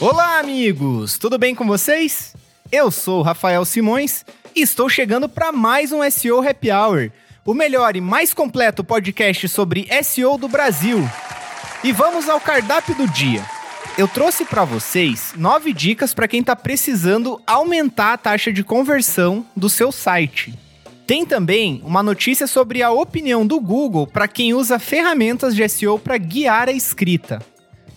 Olá, amigos! Tudo bem com vocês? Eu sou o Rafael Simões e estou chegando para mais um SEO Happy Hour, o melhor e mais completo podcast sobre SEO do Brasil. E vamos ao cardápio do dia. Eu trouxe para vocês nove dicas para quem está precisando aumentar a taxa de conversão do seu site. Tem também uma notícia sobre a opinião do Google para quem usa ferramentas de SEO para guiar a escrita.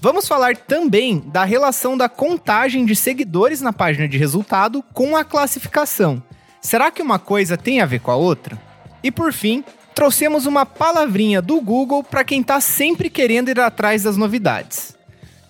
Vamos falar também da relação da contagem de seguidores na página de resultado com a classificação. Será que uma coisa tem a ver com a outra? E por fim, trouxemos uma palavrinha do Google para quem está sempre querendo ir atrás das novidades.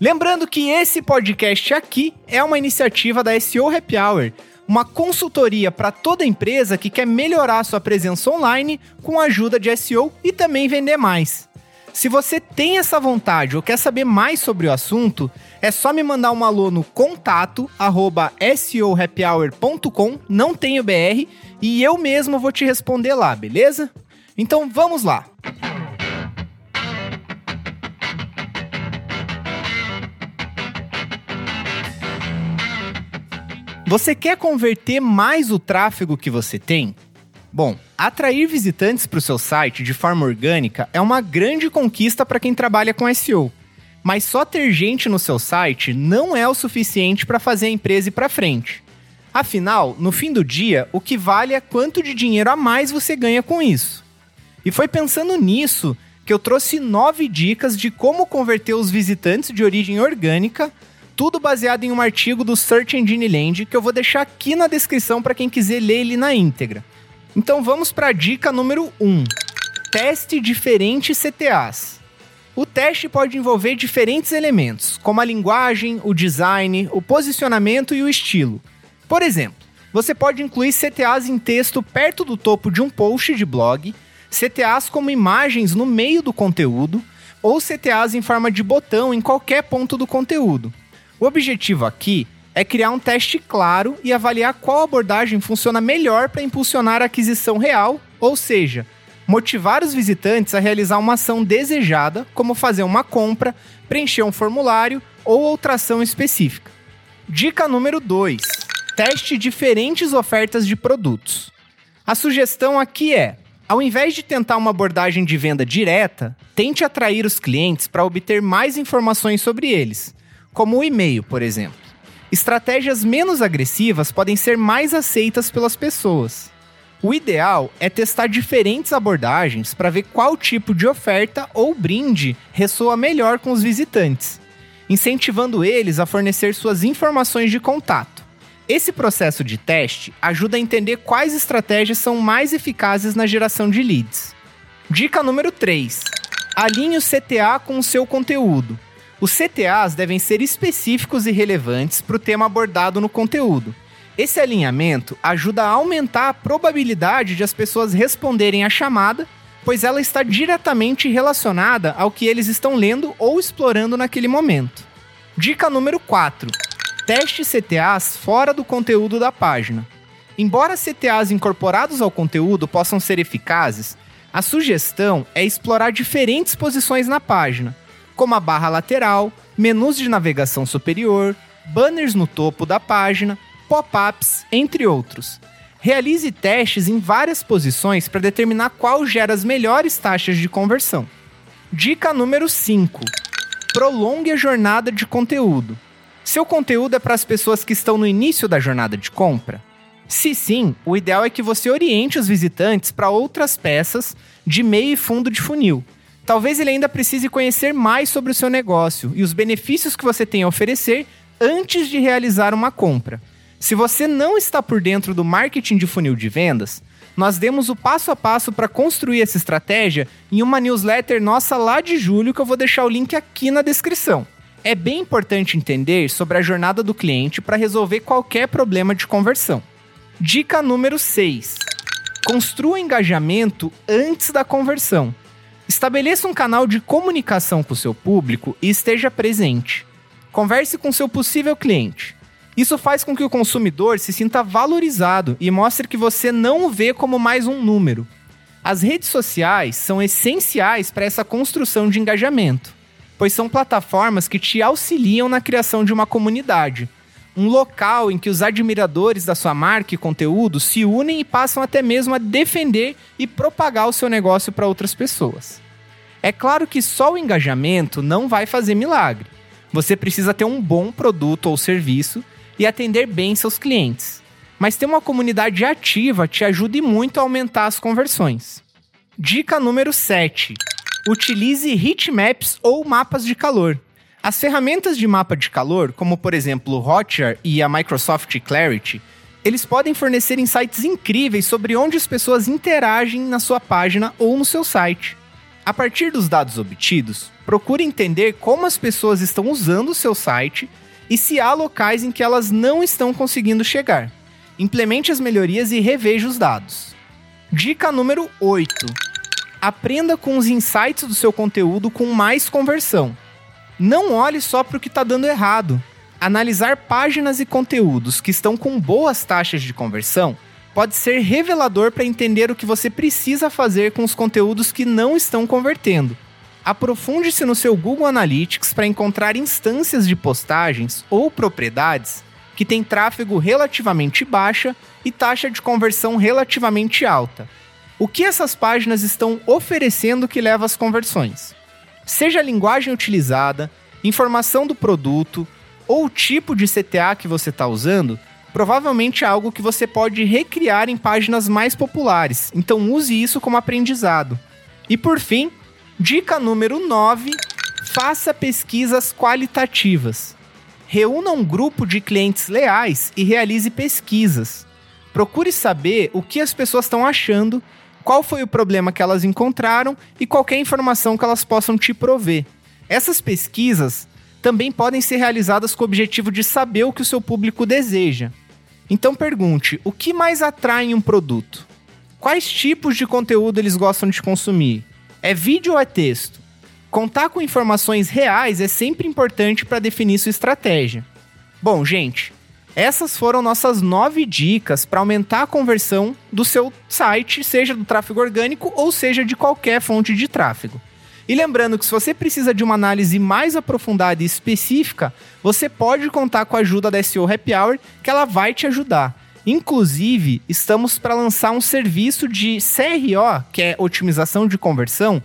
Lembrando que esse podcast aqui é uma iniciativa da SEO Happy Hour, uma consultoria para toda empresa que quer melhorar sua presença online com a ajuda de SEO e também vender mais. Se você tem essa vontade ou quer saber mais sobre o assunto, é só me mandar um alô no contato arroba seohappyhour.com, não tenho BR, e eu mesmo vou te responder lá, beleza? Então vamos lá! Você quer converter mais o tráfego que você tem? Bom, atrair visitantes para o seu site de forma orgânica é uma grande conquista para quem trabalha com SEO. Mas só ter gente no seu site não é o suficiente para fazer a empresa ir para frente. Afinal, no fim do dia, o que vale é quanto de dinheiro a mais você ganha com isso. E foi pensando nisso que eu trouxe nove dicas de como converter os visitantes de origem orgânica, tudo baseado em um artigo do Search Engine Land que eu vou deixar aqui na descrição para quem quiser ler ele na íntegra. Então vamos para a dica número 1. Teste diferentes CTAs. O teste pode envolver diferentes elementos, como a linguagem, o design, o posicionamento e o estilo. Por exemplo, você pode incluir CTAs em texto perto do topo de um post de blog, CTAs como imagens no meio do conteúdo, ou CTAs em forma de botão em qualquer ponto do conteúdo. O objetivo aqui é criar um teste claro e avaliar qual abordagem funciona melhor para impulsionar a aquisição real, ou seja, motivar os visitantes a realizar uma ação desejada, como fazer uma compra, preencher um formulário ou outra ação específica. Dica número 2: teste diferentes ofertas de produtos. A sugestão aqui é: ao invés de tentar uma abordagem de venda direta, tente atrair os clientes para obter mais informações sobre eles, como o e-mail, por exemplo. Estratégias menos agressivas podem ser mais aceitas pelas pessoas. O ideal é testar diferentes abordagens para ver qual tipo de oferta ou brinde ressoa melhor com os visitantes, incentivando eles a fornecer suas informações de contato. Esse processo de teste ajuda a entender quais estratégias são mais eficazes na geração de leads. Dica número 3: alinhe o CTA com o seu conteúdo. Os CTAs devem ser específicos e relevantes para o tema abordado no conteúdo. Esse alinhamento ajuda a aumentar a probabilidade de as pessoas responderem à chamada, pois ela está diretamente relacionada ao que eles estão lendo ou explorando naquele momento. Dica número 4: Teste CTAs fora do conteúdo da página. Embora CTAs incorporados ao conteúdo possam ser eficazes, a sugestão é explorar diferentes posições na página, como a barra lateral, menus de navegação superior, banners no topo da página, pop-ups, entre outros. Realize testes em várias posições para determinar qual gera as melhores taxas de conversão. Dica número 5: Prolongue a jornada de conteúdo. Seu conteúdo é para as pessoas que estão no início da jornada de compra? Se sim, o ideal é que você oriente os visitantes para outras peças de meio e fundo de funil, Talvez ele ainda precise conhecer mais sobre o seu negócio e os benefícios que você tem a oferecer antes de realizar uma compra. Se você não está por dentro do marketing de funil de vendas, nós demos o passo a passo para construir essa estratégia em uma newsletter nossa lá de julho que eu vou deixar o link aqui na descrição. É bem importante entender sobre a jornada do cliente para resolver qualquer problema de conversão. Dica número 6: Construa engajamento antes da conversão. Estabeleça um canal de comunicação com o seu público e esteja presente. Converse com seu possível cliente. Isso faz com que o consumidor se sinta valorizado e mostre que você não o vê como mais um número. As redes sociais são essenciais para essa construção de engajamento. pois são plataformas que te auxiliam na criação de uma comunidade. Um local em que os admiradores da sua marca e conteúdo se unem e passam até mesmo a defender e propagar o seu negócio para outras pessoas. É claro que só o engajamento não vai fazer milagre. Você precisa ter um bom produto ou serviço e atender bem seus clientes. Mas ter uma comunidade ativa te ajuda muito a aumentar as conversões. Dica número 7 utilize heatmaps ou mapas de calor. As ferramentas de mapa de calor, como por exemplo o Hotjar e a Microsoft Clarity, eles podem fornecer insights incríveis sobre onde as pessoas interagem na sua página ou no seu site. A partir dos dados obtidos, procure entender como as pessoas estão usando o seu site e se há locais em que elas não estão conseguindo chegar. Implemente as melhorias e reveja os dados. Dica número 8 aprenda com os insights do seu conteúdo com mais conversão. Não olhe só para o que está dando errado. Analisar páginas e conteúdos que estão com boas taxas de conversão pode ser revelador para entender o que você precisa fazer com os conteúdos que não estão convertendo. Aprofunde-se no seu Google Analytics para encontrar instâncias de postagens ou propriedades que têm tráfego relativamente baixa e taxa de conversão relativamente alta o que essas páginas estão oferecendo que leva às conversões. Seja a linguagem utilizada, informação do produto ou o tipo de CTA que você está usando, provavelmente é algo que você pode recriar em páginas mais populares, então use isso como aprendizado. E por fim, dica número 9: faça pesquisas qualitativas. Reúna um grupo de clientes leais e realize pesquisas. Procure saber o que as pessoas estão achando qual foi o problema que elas encontraram e qualquer informação que elas possam te prover. Essas pesquisas também podem ser realizadas com o objetivo de saber o que o seu público deseja. Então pergunte: o que mais atrai em um produto? Quais tipos de conteúdo eles gostam de consumir? É vídeo ou é texto? Contar com informações reais é sempre importante para definir sua estratégia. Bom, gente, essas foram nossas nove dicas para aumentar a conversão do seu site, seja do tráfego orgânico ou seja de qualquer fonte de tráfego. E lembrando que se você precisa de uma análise mais aprofundada e específica, você pode contar com a ajuda da SEO Happy Hour, que ela vai te ajudar. Inclusive, estamos para lançar um serviço de CRO, que é otimização de conversão,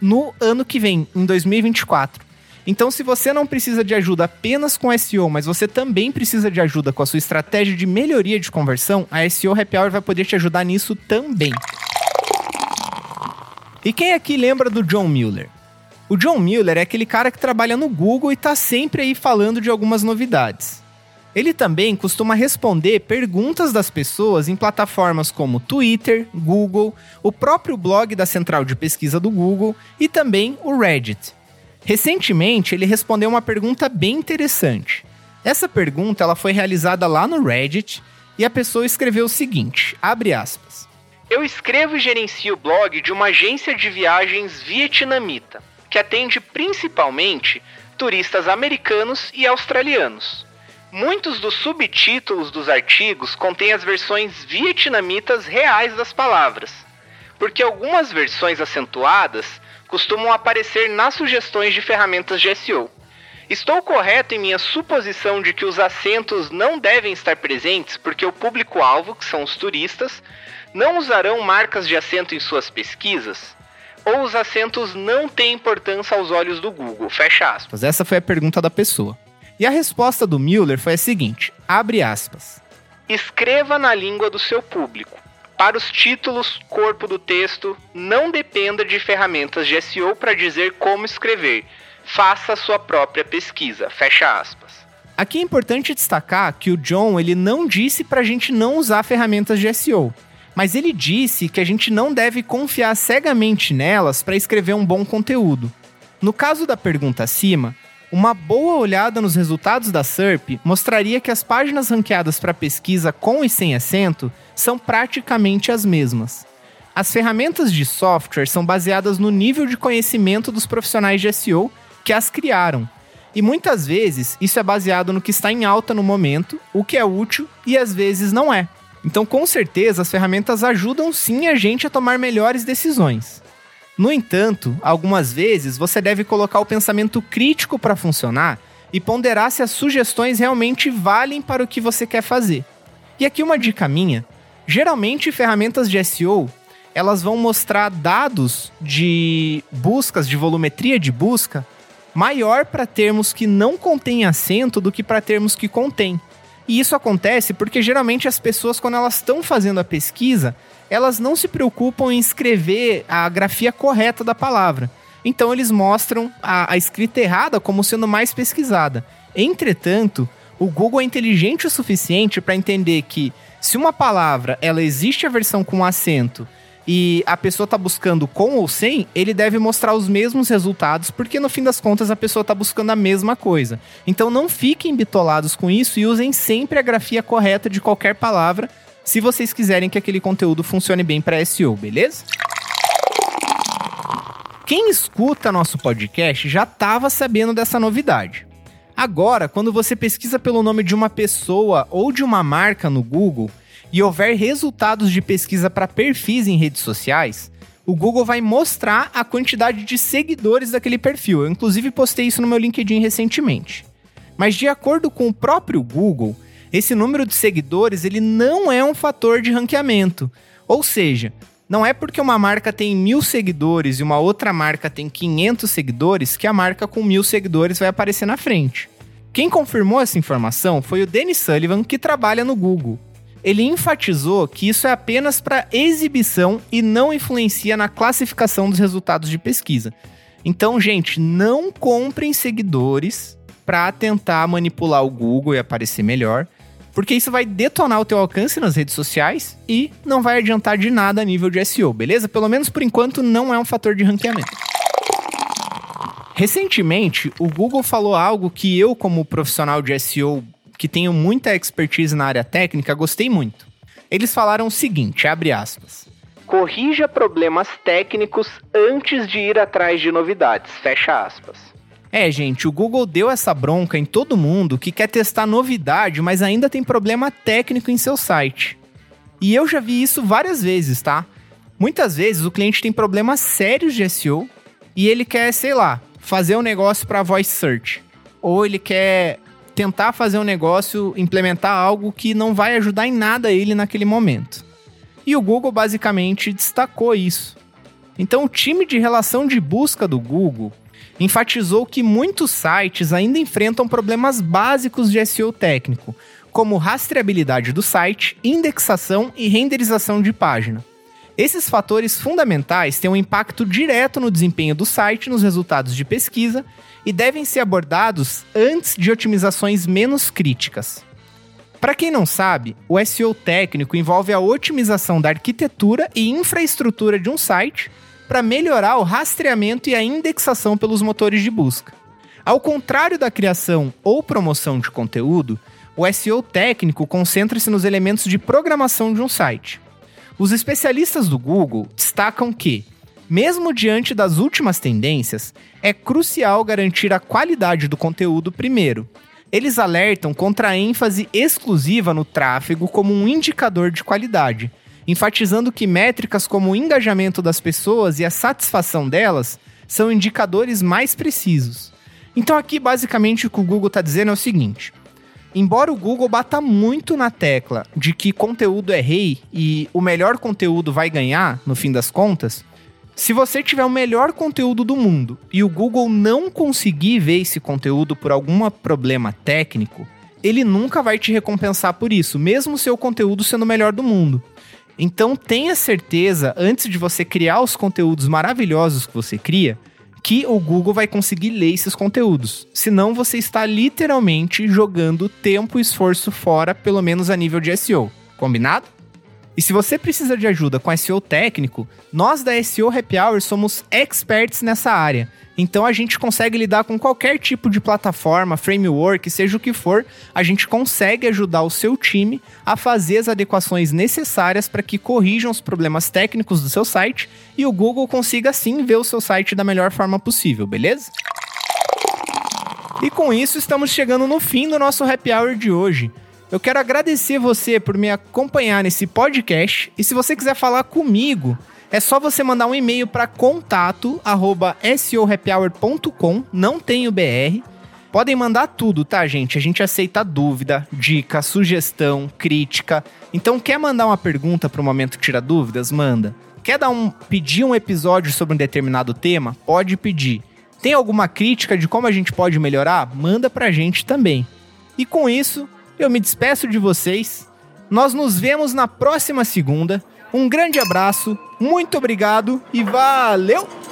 no ano que vem, em 2024. Então, se você não precisa de ajuda apenas com SEO, mas você também precisa de ajuda com a sua estratégia de melhoria de conversão, a SEO Happy Hour vai poder te ajudar nisso também. E quem aqui lembra do John Mueller? O John Mueller é aquele cara que trabalha no Google e está sempre aí falando de algumas novidades. Ele também costuma responder perguntas das pessoas em plataformas como Twitter, Google, o próprio blog da central de pesquisa do Google e também o Reddit. Recentemente, ele respondeu uma pergunta bem interessante. Essa pergunta ela foi realizada lá no Reddit e a pessoa escreveu o seguinte: abre aspas. Eu escrevo e gerencio o blog de uma agência de viagens vietnamita, que atende principalmente turistas americanos e australianos. Muitos dos subtítulos dos artigos contêm as versões vietnamitas reais das palavras, porque algumas versões acentuadas costumam aparecer nas sugestões de ferramentas de SEO. Estou correto em minha suposição de que os acentos não devem estar presentes porque o público-alvo, que são os turistas, não usarão marcas de acento em suas pesquisas? Ou os acentos não têm importância aos olhos do Google? Fecha aspas. Essa foi a pergunta da pessoa. E a resposta do Mueller foi a seguinte: abre aspas. Escreva na língua do seu público. Para os títulos, corpo do texto, não dependa de ferramentas de SEO para dizer como escrever. Faça sua própria pesquisa. Fecha aspas. Aqui é importante destacar que o John ele não disse para a gente não usar ferramentas de SEO, mas ele disse que a gente não deve confiar cegamente nelas para escrever um bom conteúdo. No caso da pergunta acima, uma boa olhada nos resultados da SERP mostraria que as páginas ranqueadas para pesquisa com e sem acento são praticamente as mesmas. As ferramentas de software são baseadas no nível de conhecimento dos profissionais de SEO que as criaram. E muitas vezes isso é baseado no que está em alta no momento, o que é útil e às vezes não é. Então, com certeza, as ferramentas ajudam sim a gente a tomar melhores decisões. No entanto, algumas vezes você deve colocar o pensamento crítico para funcionar e ponderar se as sugestões realmente valem para o que você quer fazer. E aqui uma dica minha: geralmente ferramentas de SEO elas vão mostrar dados de buscas, de volumetria de busca, maior para termos que não contêm acento do que para termos que contêm. E isso acontece porque geralmente as pessoas, quando elas estão fazendo a pesquisa, elas não se preocupam em escrever a grafia correta da palavra. Então eles mostram a, a escrita errada como sendo mais pesquisada. Entretanto, o Google é inteligente o suficiente para entender que se uma palavra ela existe a versão com acento e a pessoa está buscando com ou sem, ele deve mostrar os mesmos resultados, porque no fim das contas a pessoa está buscando a mesma coisa. Então não fiquem bitolados com isso e usem sempre a grafia correta de qualquer palavra, se vocês quiserem que aquele conteúdo funcione bem para SEO, beleza? Quem escuta nosso podcast já estava sabendo dessa novidade. Agora, quando você pesquisa pelo nome de uma pessoa ou de uma marca no Google, e houver resultados de pesquisa para perfis em redes sociais, o Google vai mostrar a quantidade de seguidores daquele perfil. Eu, inclusive, postei isso no meu LinkedIn recentemente. Mas, de acordo com o próprio Google, esse número de seguidores ele não é um fator de ranqueamento. Ou seja, não é porque uma marca tem mil seguidores e uma outra marca tem 500 seguidores que a marca com mil seguidores vai aparecer na frente. Quem confirmou essa informação foi o Dennis Sullivan, que trabalha no Google ele enfatizou que isso é apenas para exibição e não influencia na classificação dos resultados de pesquisa. Então, gente, não comprem seguidores para tentar manipular o Google e aparecer melhor, porque isso vai detonar o teu alcance nas redes sociais e não vai adiantar de nada a nível de SEO, beleza? Pelo menos por enquanto não é um fator de ranqueamento. Recentemente, o Google falou algo que eu, como profissional de SEO que tenho muita expertise na área técnica, gostei muito. Eles falaram o seguinte, abre aspas. Corrija problemas técnicos antes de ir atrás de novidades, fecha aspas. É, gente, o Google deu essa bronca em todo mundo que quer testar novidade, mas ainda tem problema técnico em seu site. E eu já vi isso várias vezes, tá? Muitas vezes o cliente tem problemas sérios de SEO e ele quer, sei lá, fazer um negócio para voice search. Ou ele quer tentar fazer um negócio, implementar algo que não vai ajudar em nada ele naquele momento. E o Google basicamente destacou isso. Então, o time de relação de busca do Google enfatizou que muitos sites ainda enfrentam problemas básicos de SEO técnico, como rastreabilidade do site, indexação e renderização de página. Esses fatores fundamentais têm um impacto direto no desempenho do site nos resultados de pesquisa e devem ser abordados antes de otimizações menos críticas. Para quem não sabe, o SEO técnico envolve a otimização da arquitetura e infraestrutura de um site para melhorar o rastreamento e a indexação pelos motores de busca. Ao contrário da criação ou promoção de conteúdo, o SEO técnico concentra-se nos elementos de programação de um site. Os especialistas do Google destacam que, mesmo diante das últimas tendências, é crucial garantir a qualidade do conteúdo primeiro. Eles alertam contra a ênfase exclusiva no tráfego como um indicador de qualidade, enfatizando que métricas como o engajamento das pessoas e a satisfação delas são indicadores mais precisos. Então, aqui basicamente o que o Google está dizendo é o seguinte: embora o Google bata muito na tecla de que conteúdo é rei e o melhor conteúdo vai ganhar, no fim das contas, se você tiver o melhor conteúdo do mundo e o Google não conseguir ver esse conteúdo por algum problema técnico, ele nunca vai te recompensar por isso, mesmo seu conteúdo sendo o melhor do mundo. Então tenha certeza, antes de você criar os conteúdos maravilhosos que você cria, que o Google vai conseguir ler esses conteúdos. Senão você está literalmente jogando tempo e esforço fora, pelo menos a nível de SEO. Combinado? E se você precisa de ajuda com SEO técnico, nós da SEO Happy Hour somos experts nessa área. Então a gente consegue lidar com qualquer tipo de plataforma, framework, seja o que for, a gente consegue ajudar o seu time a fazer as adequações necessárias para que corrijam os problemas técnicos do seu site e o Google consiga assim ver o seu site da melhor forma possível, beleza? E com isso estamos chegando no fim do nosso happy hour de hoje. Eu quero agradecer você por me acompanhar nesse podcast e se você quiser falar comigo, é só você mandar um e-mail para contato@sohappyhour.com, não tem o BR. Podem mandar tudo, tá, gente? A gente aceita dúvida, dica, sugestão, crítica. Então, quer mandar uma pergunta para o Momento Tira Dúvidas? Manda. Quer dar um, pedir um episódio sobre um determinado tema? Pode pedir. Tem alguma crítica de como a gente pode melhorar? Manda pra gente também. E com isso, eu me despeço de vocês. Nós nos vemos na próxima segunda. Um grande abraço, muito obrigado e valeu!